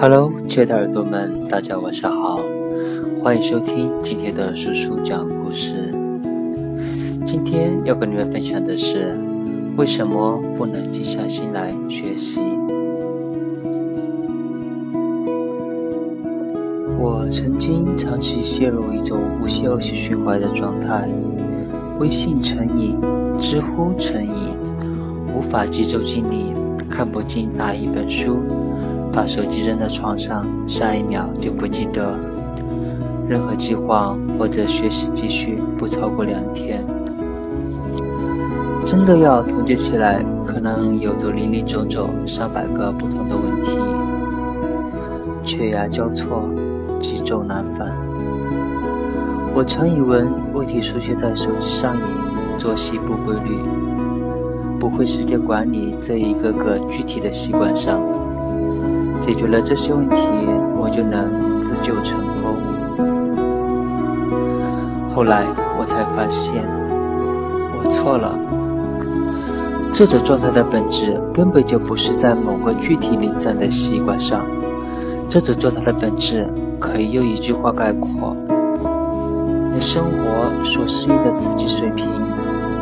Hello，亲爱的耳朵们，大家晚上好，欢迎收听今天的叔叔讲故事。今天要跟你们分享的是，为什么不能静下心来学习？我曾经长期陷入一种无休息循环的状态，微信成瘾，知乎成瘾，无法集中精力，看不进哪一本书，把手机扔在床上，下一秒就不记得。任何计划或者学习继续不超过两天。真的要统计起来，可能有着林林总总上百个不同的问题，缺牙交错，积重难返。我曾以为问题出现在手机上瘾、作息不规律、不会时间管理这一个个具体的习惯上。解决了这些问题，我就能自救成功。后来我才发现，我错了。这种状态的本质根本就不是在某个具体零散的习惯上，这种状态的本质可以用一句话概括：你生活所适应的刺激水平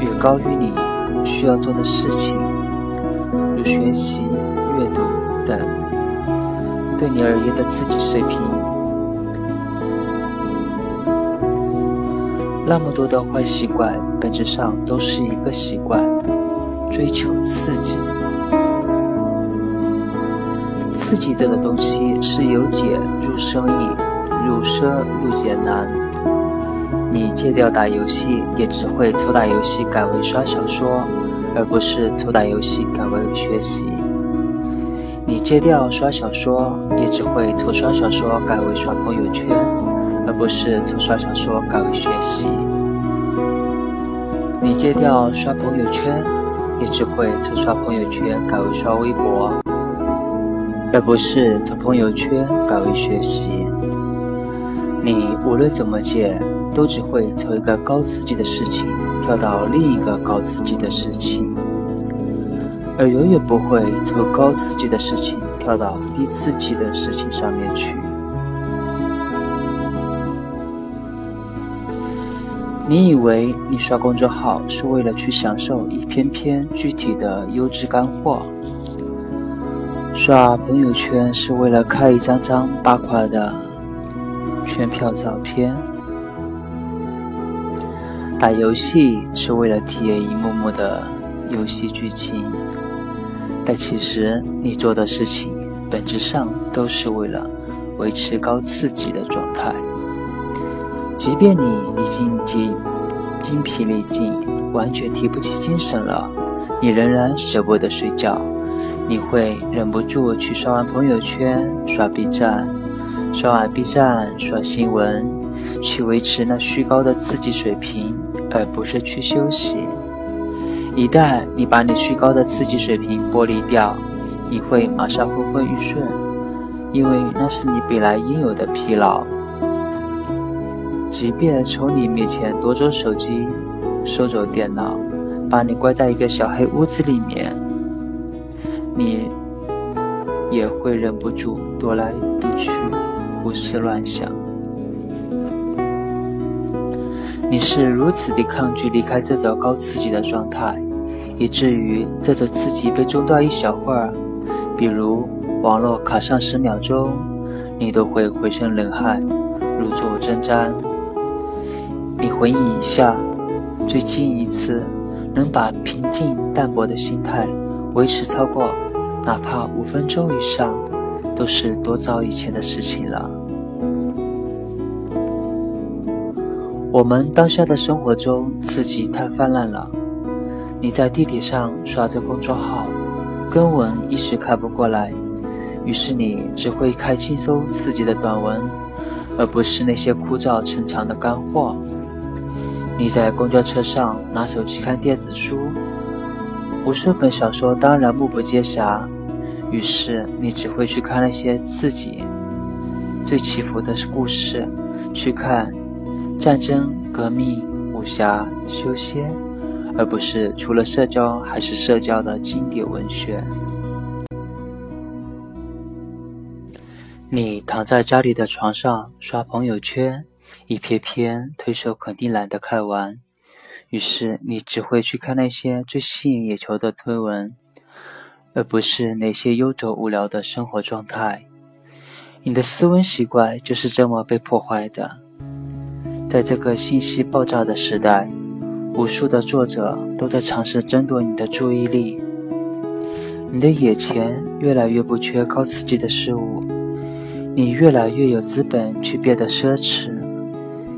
远高于你需要做的事情，如学习、阅读等。对你而言的刺激水平，那么多的坏习惯，本质上都是一个习惯。追求刺激，刺激这个东西是由俭入生易，入奢入俭难。你戒掉打游戏，也只会从打游戏改为刷小说，而不是从打游戏改为学习。戒掉刷小说，也只会从刷小说改为刷朋友圈，而不是从刷小说改为学习。你戒掉刷朋友圈。也只会从刷朋友圈改为刷微博，而不是从朋友圈改为学习。你无论怎么戒，都只会从一个高刺激的事情跳到另一个高刺激的事情，而永远不会从高刺激的事情跳到低刺激的事情上面去。你以为你刷公众号是为了去享受一篇篇具体的优质干货，刷朋友圈是为了看一张张八卦的全票照片，打游戏是为了体验一幕幕的游戏剧情，但其实你做的事情本质上都是为了维持高刺激的状态。即便你已经精精疲力尽，完全提不起精神了，你仍然舍不得睡觉。你会忍不住去刷完朋友圈，刷 B 站，刷完 B 站刷新闻，去维持那虚高的刺激水平，而不是去休息。一旦你把你虚高的刺激水平剥离掉，你会马上昏昏欲睡，因为那是你本来应有的疲劳。即便从你面前夺走手机、收走电脑，把你关在一个小黑屋子里面，你也会忍不住踱来踱去、胡思乱想。你是如此的抗拒离开这种高刺激的状态，以至于这种刺激被中断一小会儿，比如网络卡上十秒钟，你都会浑身冷汗、如坐针毡。你回忆一下，最近一次能把平静淡泊的心态维持超过哪怕五分钟以上，都是多早以前的事情了。我们当下的生活中刺激太泛滥了，你在地铁上刷着公众号，根文一时看不过来，于是你只会看轻松刺激的短文，而不是那些枯燥沉长的干货。你在公交车上拿手机看电子书，无数本小说当然目不接暇，于是你只会去看那些刺激、最起伏的故事，去看战争、革命、武侠、修仙，而不是除了社交还是社交的经典文学。你躺在家里的床上刷朋友圈，一篇篇推手肯定懒得看完，于是你只会去看那些最吸引眼球的推文，而不是那些悠着无聊的生活状态。你的思维习惯就是这么被破坏的。在这个信息爆炸的时代，无数的作者都在尝试争夺你的注意力。你的眼前越来越不缺高刺激的事物，你越来越有资本去变得奢侈。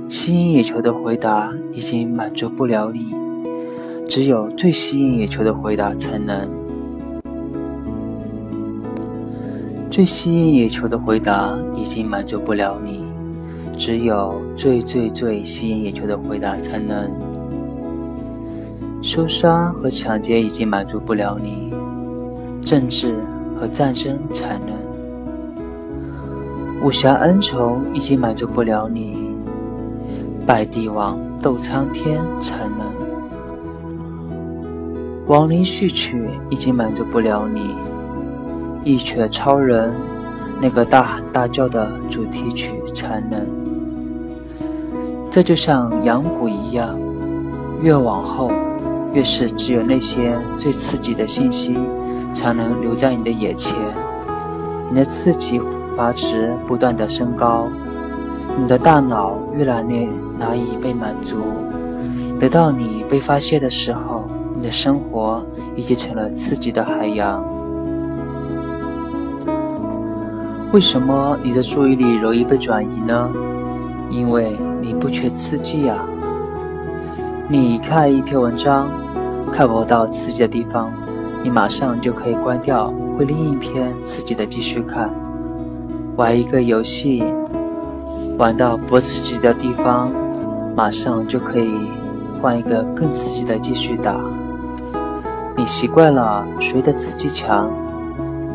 吸引眼球的回答已经满足不了你，只有最吸引眼球的回答才能。最吸引眼球的回答已经满足不了你，只有最最最吸引眼球的回答才能。凶杀和抢劫已经满足不了你，政治和战争才能。武侠恩仇已经满足不了你，拜帝王斗苍天才能。亡灵序曲已经满足不了你。一曲超人，那个大喊大叫的主题曲才能。这就像阳谷一样，越往后，越是只有那些最刺激的信息才能留在你的眼前。你的刺激阀值不断的升高，你的大脑越来越难以被满足。等到你被发现的时候，你的生活已经成了刺激的海洋。为什么你的注意力容易被转移呢？因为你不缺刺激呀。你看一篇文章，看不到刺激的地方，你马上就可以关掉，回另一篇刺激的继续看。玩一个游戏，玩到不刺激的地方，马上就可以换一个更刺激的继续打。你习惯了谁的刺激强？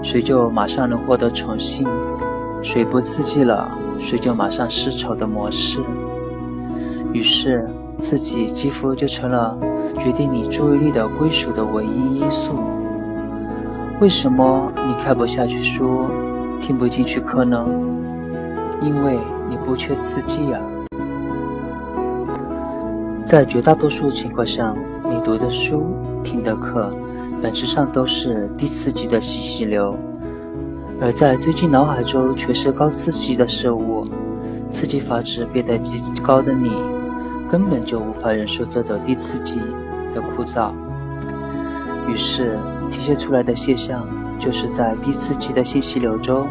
谁就马上能获得宠幸，谁不刺激了，谁就马上失宠的模式。于是，自己几乎就成了决定你注意力的归属的唯一因素。为什么你看不下去书，听不进去课呢？因为你不缺刺激呀。在绝大多数情况下，你读的书、听的课。本质上都是低刺激的信息流，而在最近脑海中全是高刺激的事物，刺激阀值变得极高的你，根本就无法忍受这种低刺激的枯燥。于是体现出来的现象，就是在低刺激的信息流中，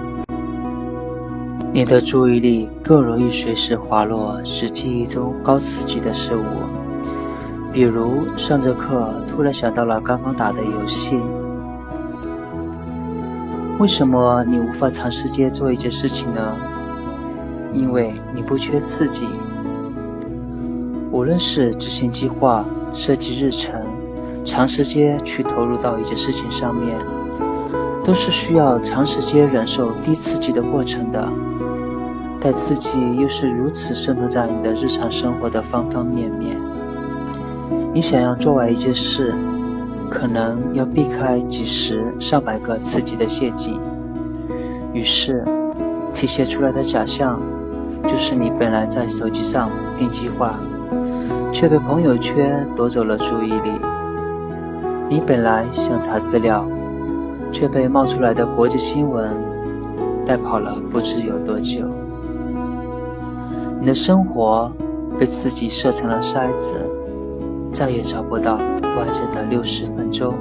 你的注意力更容易随时滑落使记忆中高刺激的事物。比如上着课，突然想到了刚刚打的游戏。为什么你无法长时间做一件事情呢？因为你不缺刺激。无论是执行计划、设计日程、长时间去投入到一件事情上面，都是需要长时间忍受低刺激的过程的。但刺激又是如此渗透在你的日常生活的方方面面。你想要做完一件事，可能要避开几十上百个刺激的陷阱，于是体现出来的假象，就是你本来在手机上定计划，却被朋友圈夺走了注意力；你本来想查资料，却被冒出来的国际新闻带跑了不知有多久。你的生活被自己设成了筛子。再也找不到完整的六十分钟，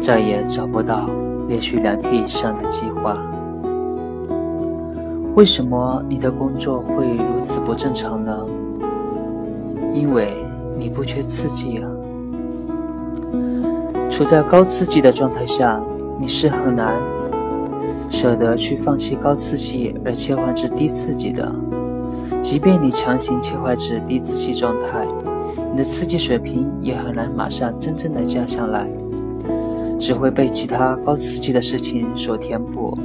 再也找不到连续两天以上的计划。为什么你的工作会如此不正常呢？因为你不缺刺激啊！处在高刺激的状态下，你是很难舍得去放弃高刺激而切换至低刺激的。即便你强行切换至低刺激状态。你的刺激水平也很难马上真正的降下来，只会被其他高刺激的事情所填补。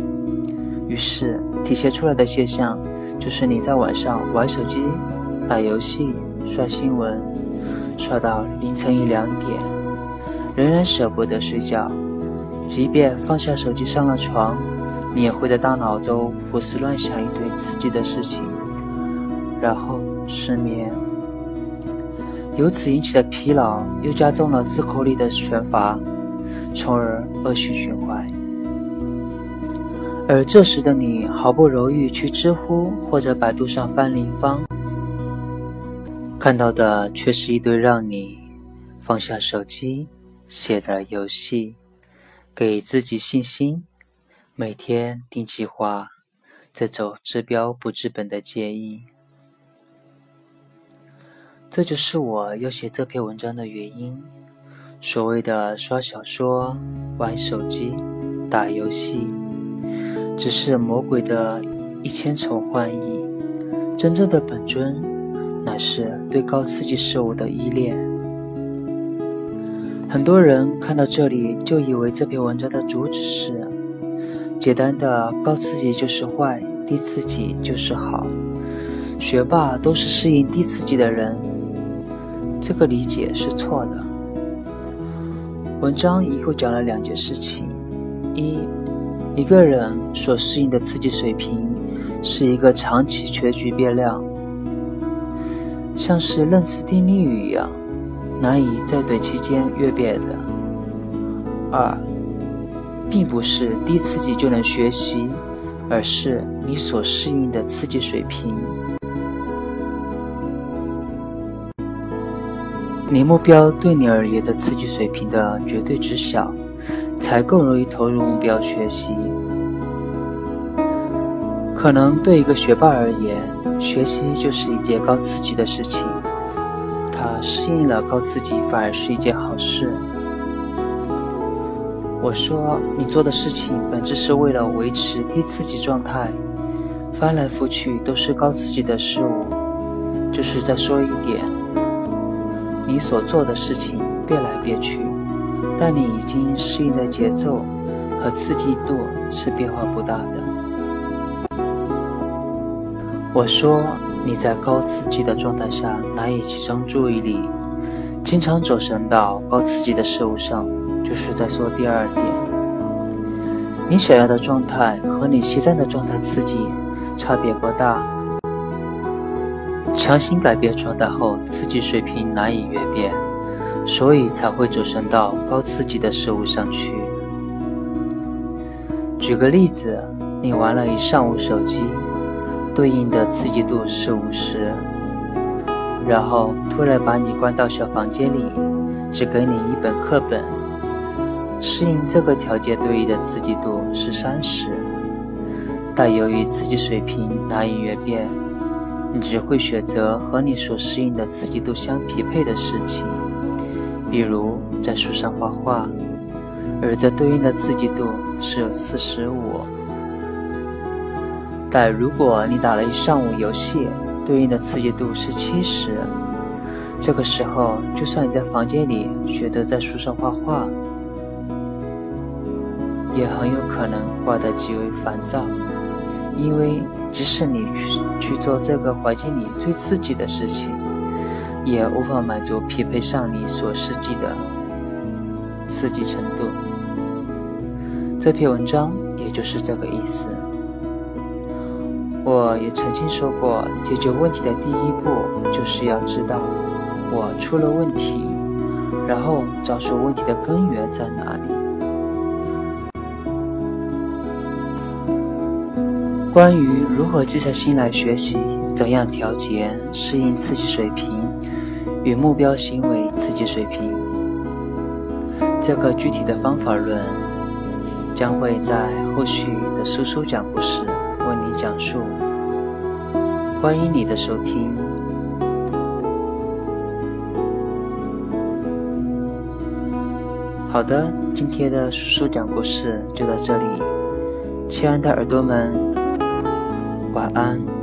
于是体现出来的现象就是你在晚上玩手机、打游戏、刷新闻，刷到凌晨一两点，仍然舍不得睡觉。即便放下手机上了床，你也会在大脑中胡思乱想一堆刺激的事情，然后失眠，由此引起的疲劳又加重了自控力的缺乏，从而恶性循环。而这时的你毫不犹豫去知乎或者百度上翻立方，看到的却是一堆让你放下手机、写的游戏，给自己信心，每天定计划，这种治标不治本的建议。这就是我要写这篇文章的原因。所谓的刷小说、玩手机、打游戏。只是魔鬼的一千重幻意，真正的本尊乃是对高刺激事物的依恋。很多人看到这里就以为这篇文章的主旨是简单的高刺激就是坏，低刺激就是好，学霸都是适应低刺激的人。这个理解是错的。文章一共讲了两件事情：一。一个人所适应的刺激水平是一个长期全局变量，像是认知定律一样，难以在短期间越变的。二，并不是低刺激就能学习，而是你所适应的刺激水平。你目标对你而言的刺激水平的绝对值小。才更容易投入目标学习。可能对一个学霸而言，学习就是一件高刺激的事情，他适应了高刺激反而是一件好事。我说，你做的事情本质是为了维持低刺激状态，翻来覆去都是高刺激的事物，就是在说一点，你所做的事情变来变去。但你已经适应的节奏和刺激度是变化不大的。我说你在高刺激的状态下难以集中注意力，经常走神到高刺激的事物上，就是在说第二点。你想要的状态和你现在的状态刺激差别过大，强行改变状态后，刺激水平难以越变。所以才会走神到高刺激的事物上去。举个例子，你玩了一上午手机，对应的刺激度是五十，然后突然把你关到小房间里，只给你一本课本，适应这个条件对应的刺激度是三十，但由于刺激水平难以越变，你只会选择和你所适应的刺激度相匹配的事情。比如在书上画画，而这对应的刺激度是四十五。但如果你打了一上午游戏，对应的刺激度是七十。这个时候，就算你在房间里选择在书上画画，也很有可能画得极为烦躁，因为即使你去去做这个环境里最刺激的事情。也无法满足匹配上你所设计的刺激程度。这篇文章也就是这个意思。我也曾经说过，解决问题的第一步就是要知道我出了问题，然后找出问题的根源在哪里。关于如何静下心来学习，怎样调节适应刺激水平。与目标行为刺激水平，这个具体的方法论将会在后续的叔叔讲故事为你讲述。欢迎你的收听。好的，今天的叔叔讲故事就到这里，亲爱的耳朵们，晚安。